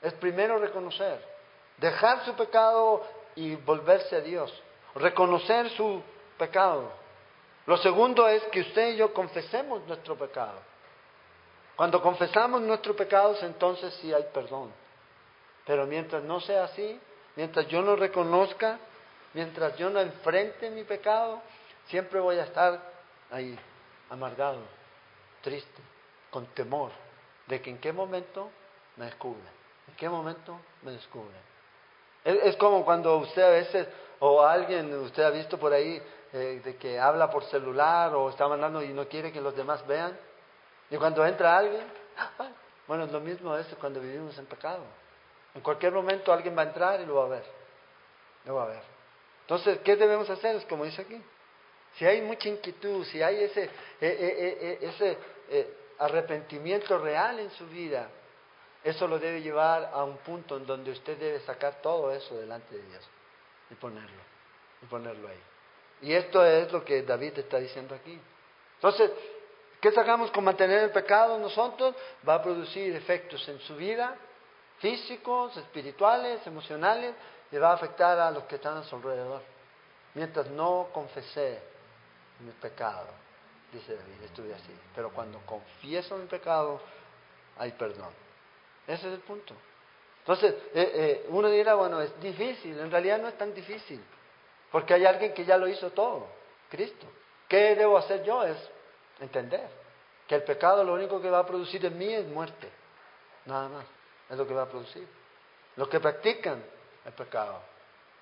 Es primero reconocer. Dejar su pecado y volverse a Dios. Reconocer su pecado. Lo segundo es que usted y yo confesemos nuestro pecado. Cuando confesamos nuestros pecados, entonces sí hay perdón. Pero mientras no sea así, mientras yo no reconozca, mientras yo no enfrente mi pecado, siempre voy a estar ahí, amargado, triste, con temor de que en qué momento me descubre, en qué momento me descubre. Es, como cuando usted a veces, o alguien, usted ha visto por ahí, eh, de que habla por celular o está mandando y no quiere que los demás vean. Y cuando entra alguien, bueno, es lo mismo eso cuando vivimos en pecado. En cualquier momento alguien va a entrar y lo va a ver. Lo va a ver. Entonces, ¿qué debemos hacer? Es como dice aquí. Si hay mucha inquietud, si hay ese, eh, eh, ese arrepentimiento real en su vida, eso lo debe llevar a un punto en donde usted debe sacar todo eso delante de Dios y ponerlo. y ponerlo ahí. Y esto es lo que David está diciendo aquí. Entonces, ¿qué sacamos con mantener el pecado nosotros? Va a producir efectos en su vida, físicos, espirituales, emocionales, y va a afectar a los que están a su alrededor. Mientras no confesé mi pecado, dice David, estuve así. Pero cuando confieso mi pecado, hay perdón. Ese es el punto. Entonces, eh, eh, uno dirá, bueno, es difícil. En realidad no es tan difícil. Porque hay alguien que ya lo hizo todo, Cristo. ¿Qué debo hacer yo? Es entender que el pecado lo único que va a producir en mí es muerte. Nada más. Es lo que va a producir. Los que practican el pecado,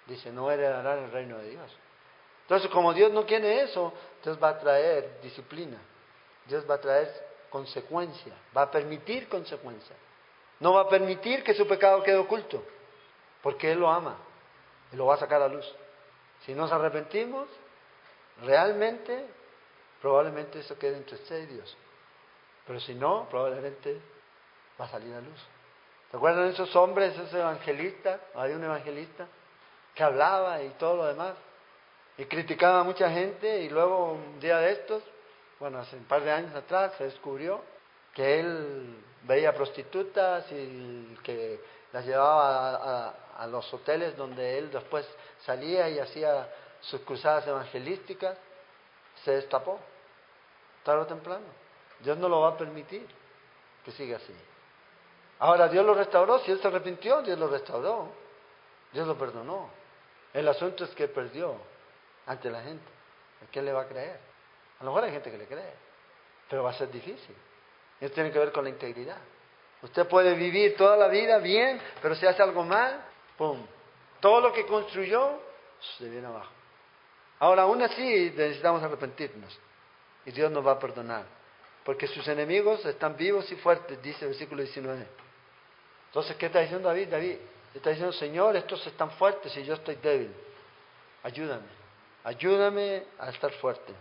dice, no heredarán el reino de Dios. Entonces, como Dios no quiere eso, Dios va a traer disciplina. Dios va a traer consecuencia. Va a permitir consecuencia. No va a permitir que su pecado quede oculto. Porque Él lo ama. Y lo va a sacar a luz. Si nos arrepentimos, realmente, probablemente eso quede entre usted y Dios. Pero si no, probablemente va a salir a luz. ¿Se acuerdan esos hombres, esos evangelistas? Había un evangelista que hablaba y todo lo demás. Y criticaba a mucha gente y luego un día de estos, bueno, hace un par de años atrás, se descubrió que él veía prostitutas y que las llevaba a, los hoteles donde él después salía y hacía sus cruzadas evangelísticas, se destapó, tarde o temprano. Dios no lo va a permitir que siga así. Ahora Dios lo restauró, si él se arrepintió, Dios lo restauró, Dios lo perdonó. El asunto es que perdió ante la gente. ¿A quién le va a creer? A lo mejor hay gente que le cree, pero va a ser difícil. Eso tiene que ver con la integridad. Usted puede vivir toda la vida bien, pero si hace algo mal, ¡pum! Todo lo que construyó se viene abajo. Ahora, aún así, necesitamos arrepentirnos. Y Dios nos va a perdonar. Porque sus enemigos están vivos y fuertes, dice el versículo 19. Entonces, ¿qué está diciendo David? David está diciendo, Señor, estos están fuertes y yo estoy débil. Ayúdame. Ayúdame a estar fuerte.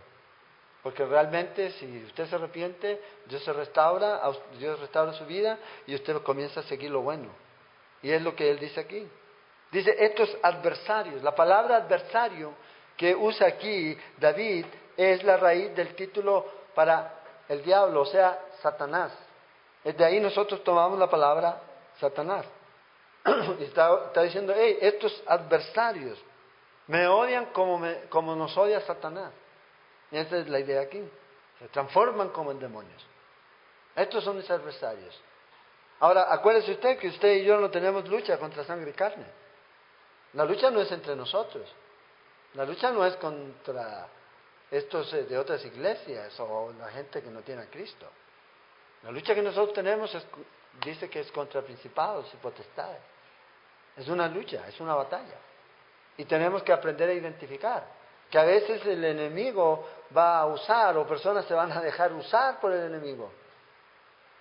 Porque realmente si usted se arrepiente, Dios se restaura, Dios restaura su vida y usted comienza a seguir lo bueno. Y es lo que él dice aquí. Dice estos adversarios. La palabra adversario que usa aquí David es la raíz del título para el diablo, o sea, Satanás. De ahí nosotros tomamos la palabra Satanás. y está, diciendo, estos adversarios me odian como, como nos odia Satanás. Esa es la idea aquí. Se transforman como en demonios. Estos son mis adversarios. Ahora, acuérdese usted que usted y yo no tenemos lucha contra sangre y carne. La lucha no es entre nosotros. La lucha no es contra estos eh, de otras iglesias o la gente que no tiene a Cristo. La lucha que nosotros tenemos dice que es contra principados y potestades. Es una lucha, es una batalla. Y tenemos que aprender a identificar que a veces el enemigo va a usar o personas se van a dejar usar por el enemigo.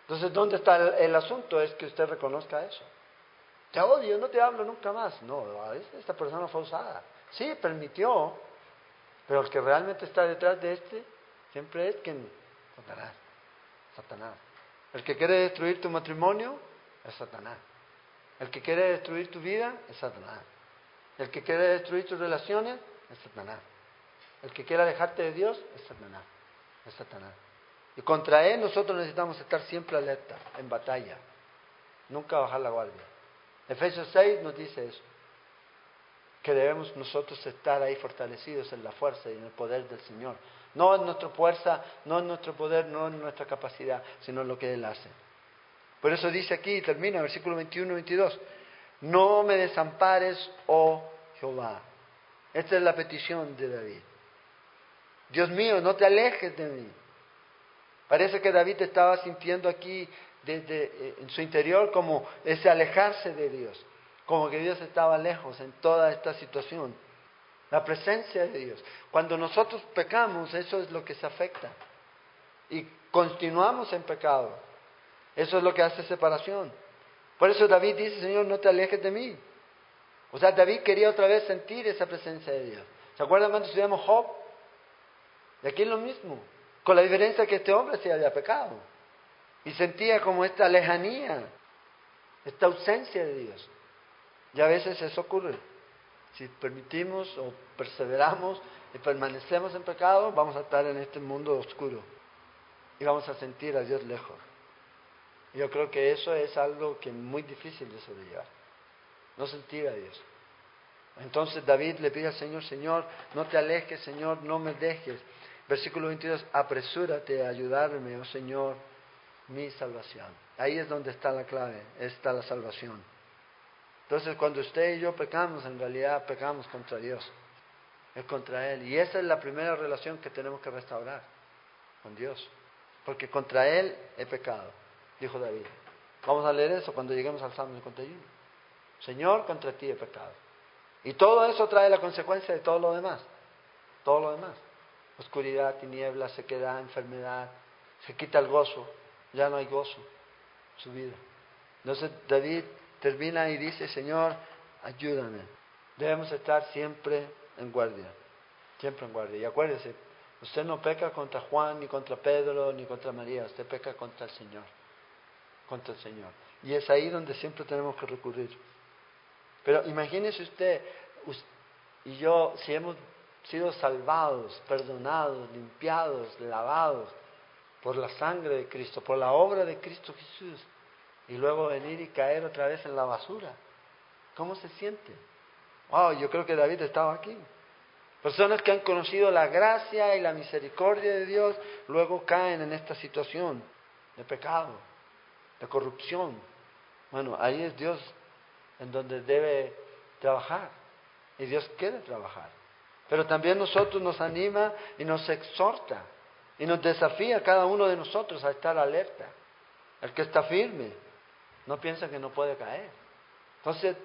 Entonces, ¿dónde está el, asunto? Es que usted reconozca eso. Te odio, no te hablo nunca más. No, esta persona fue usada. Sí, permitió, pero el que realmente está detrás de este siempre es quien Satanás. Satanás. El que quiere destruir tu matrimonio es Satanás. El que quiere destruir tu vida es Satanás. El que quiere destruir tus relaciones es Satanás. El que quiera alejarte de Dios es Satanás. Es Satanás. Y contra él nosotros necesitamos estar siempre alerta, en batalla. Nunca bajar la guardia. Efesios 6 nos dice eso. Que debemos nosotros estar ahí fortalecidos en la fuerza y en el poder del Señor. No en nuestra fuerza, no en nuestro poder, no en nuestra capacidad, sino en lo que Él hace. Por eso dice aquí, termina, versículo 21 22. No me desampares, oh Jehová. Esta es la petición de David. Dios mío, no te alejes de mí. Parece que David estaba sintiendo aquí desde, eh, en su interior como ese alejarse de Dios, como que Dios estaba lejos en toda esta situación. La presencia de Dios. Cuando nosotros pecamos, eso es lo que se afecta. Y continuamos en pecado. Eso es lo que hace separación. Por eso David dice, Señor, no te alejes de mí. O sea, David quería otra vez sentir esa presencia de Dios. ¿Se acuerdan cuando estudiamos Job? De aquí es lo mismo, con la diferencia que este hombre se había pecado y sentía como esta lejanía, esta ausencia de Dios. Y a veces eso ocurre. Si permitimos o perseveramos y permanecemos en pecado, vamos a estar en este mundo oscuro y vamos a sentir a Dios lejos. Yo creo que eso es algo que es muy difícil de sobrellevar, no sentir a Dios. Entonces David le pide al Señor, Señor, no te alejes, Señor, no me dejes. Versículo 22, apresúrate a ayudarme, oh Señor, mi salvación. Ahí es donde está la clave, está la salvación. Entonces cuando usted y yo pecamos, en realidad pecamos contra Dios, es contra Él. Y esa es la primera relación que tenemos que restaurar con Dios, porque contra Él he pecado, dijo David. Vamos a leer eso cuando lleguemos al Salmo 51. Señor, contra ti he pecado. Y todo eso trae la consecuencia de todo lo demás. Todo lo demás. Oscuridad, tiniebla, sequedad, enfermedad. Se quita el gozo. Ya no hay gozo su vida. Entonces David termina y dice, Señor, ayúdame. Debemos estar siempre en guardia. Siempre en guardia. Y acuérdese, usted no peca contra Juan, ni contra Pedro, ni contra María. Usted peca contra el Señor. Contra el Señor. Y es ahí donde siempre tenemos que recurrir. Pero imagínese usted y yo, si hemos sido salvados, perdonados, limpiados, lavados por la sangre de Cristo, por la obra de Cristo Jesús, y luego venir y caer otra vez en la basura. ¿Cómo se siente? Wow, yo creo que David estaba aquí. Personas que han conocido la gracia y la misericordia de Dios, luego caen en esta situación de pecado, de corrupción. Bueno, ahí es Dios en donde debe trabajar. Y Dios quiere trabajar. Pero también nosotros nos anima y nos exhorta y nos desafía a cada uno de nosotros a estar alerta. El que está firme no piensa que no puede caer. Entonces,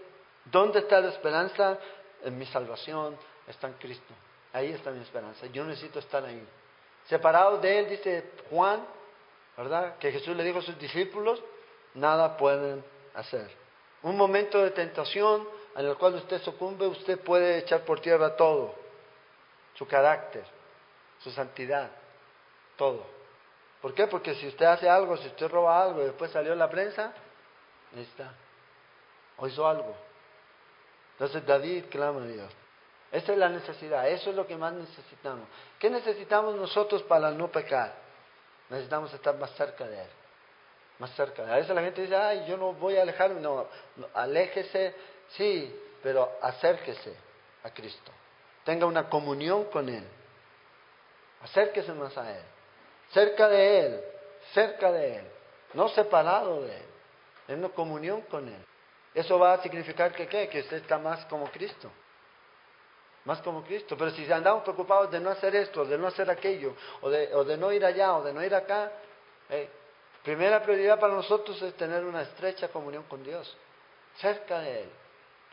¿dónde está la esperanza? En mi salvación está en Cristo. Ahí está mi esperanza. Yo necesito estar ahí. Separado de Él, dice Juan, ¿verdad? Que Jesús le dijo a sus discípulos, nada pueden hacer un momento de tentación en el cual usted sucumbe, usted puede echar por tierra todo, su carácter, su santidad, todo. ¿Por qué? Porque si usted hace algo, si usted roba algo y después salió en la prensa, ahí está, o hizo algo. Entonces David clama a Dios. Esa es la necesidad, eso es lo que más necesitamos. ¿Qué necesitamos nosotros para no pecar? Necesitamos estar más cerca de Él más cerca. A veces la gente dice, ay, yo no voy a alejarme. No, aléjese, sí, pero acérquese a Cristo. Tenga una comunión con Él. Acérquese más a Él. Cerca de Él, cerca de Él. No separado de Él. En comunión con Él. Eso va a significar que ¿qué? Que usted está más como Cristo. Más como Cristo. Pero si andamos preocupados de no hacer esto, de no hacer aquello, o de, o de no ir allá, o de no ir acá, Primera prioridad para nosotros es tener una estrecha comunión con Dios, cerca de Él.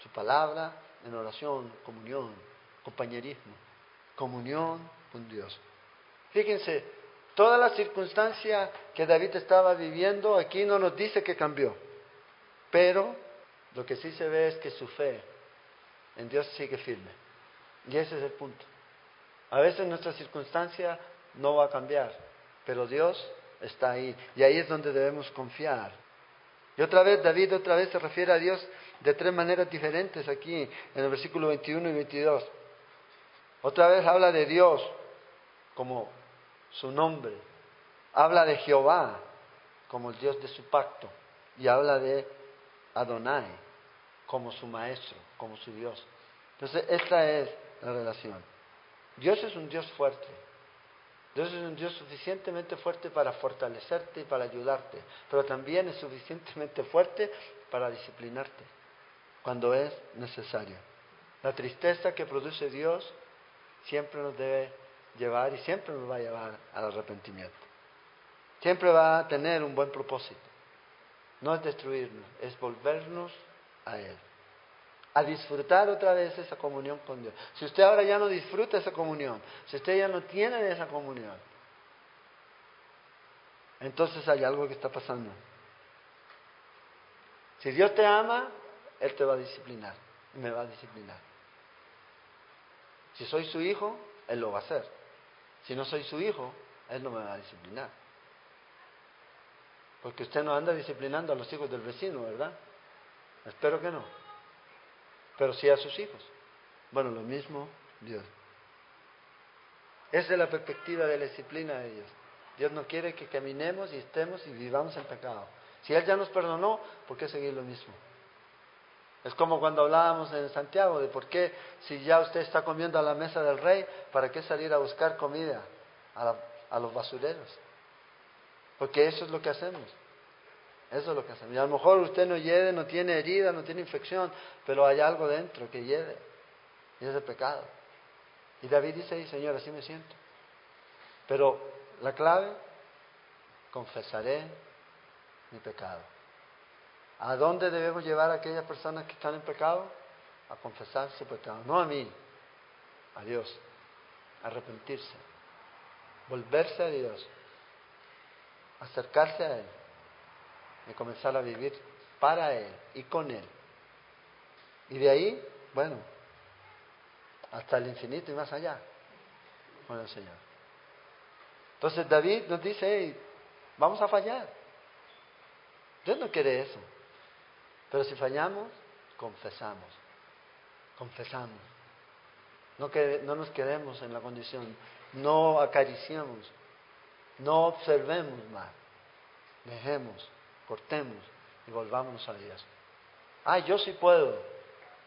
Su palabra, en oración, comunión, compañerismo, comunión con Dios. Fíjense, toda la circunstancia que David estaba viviendo aquí no nos dice que cambió, pero lo que sí se ve es que su fe en Dios sigue firme. Y ese es el punto. A veces nuestra circunstancia no va a cambiar, pero Dios está ahí. Y ahí es donde debemos confiar. Y otra vez, David otra vez se refiere a Dios de tres maneras diferentes aquí, en el versículo 21 y 22. Otra vez habla de Dios como su nombre. Habla de Jehová como el Dios de su pacto. Y habla de Adonai como su maestro, como su Dios. Entonces, esta es la relación. Dios es un Dios fuerte. Dios es un Dios suficientemente fuerte para fortalecerte y para ayudarte, pero también es suficientemente fuerte para disciplinarte cuando es necesario. La tristeza que produce Dios siempre nos debe llevar y siempre nos va a llevar al arrepentimiento. Siempre va a tener un buen propósito. No es destruirnos, es volvernos a Él a disfrutar otra vez esa comunión con Dios. Si usted ahora ya no disfruta esa comunión, si usted ya no tiene esa comunión, entonces hay algo que está pasando. Si Dios te ama, Él te va a disciplinar, me va a disciplinar. Si soy su hijo, Él lo va a hacer. Si no soy su hijo, Él no me va a disciplinar. Porque usted no anda disciplinando a los hijos del vecino, ¿verdad? Espero que no pero sí a sus hijos. Bueno, lo mismo Dios. Esa es la perspectiva de la disciplina de Dios. Dios no quiere que caminemos y estemos y vivamos en pecado. Si Él ya nos perdonó, ¿por qué seguir lo mismo? Es como cuando hablábamos en Santiago de por qué, si ya usted está comiendo a la mesa del rey, ¿para qué salir a buscar comida a, los basureros? Porque eso es lo que hacemos. Eso es lo que hacemos. Y a lo mejor usted no hiede, no tiene herida, no tiene infección, pero hay algo dentro que hiede. Y es el pecado. Y David dice, Señor, así me siento. Pero la clave, confesaré mi pecado. ¿A dónde debemos llevar a aquellas personas que están en pecado? A confesar su pecado. No a mí, a Dios. Arrepentirse. Volverse a Dios. Acercarse a Él. Y comenzar a vivir para Él y con Él. Y de ahí, bueno, hasta el infinito y más allá con el Señor. Entonces David nos dice, vamos a fallar. Dios no quiere eso. Pero si fallamos, confesamos. Confesamos. No, que, no nos quedemos en la condición. No acariciamos. No observemos más. Dejemos, cortemos y volvámonos a Dios. Ay, yo sí puedo.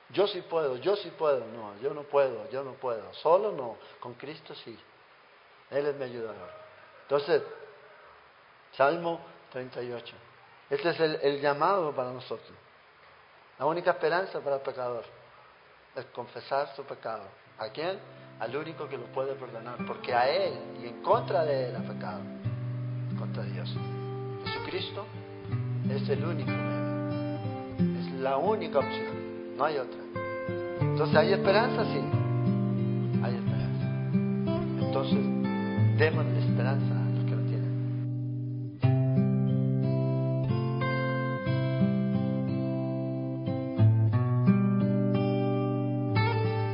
Yo sí puedo, yo sí puedo. No, yo no puedo, yo no puedo. Solo no. Con Cristo sí. Él es mi ayudador. Entonces, Salmo 38. Este es el, llamado para nosotros. La única esperanza para el pecador es confesar su pecado. ¿A quién? Al único que lo puede perdonar. Porque a Él y en contra de Él ha pecado. Contra Dios. Jesucristo es el único medio. Es la única opción. No hay otra. Entonces, ¿hay esperanza? Sí. Hay esperanza. Entonces, démosle esperanza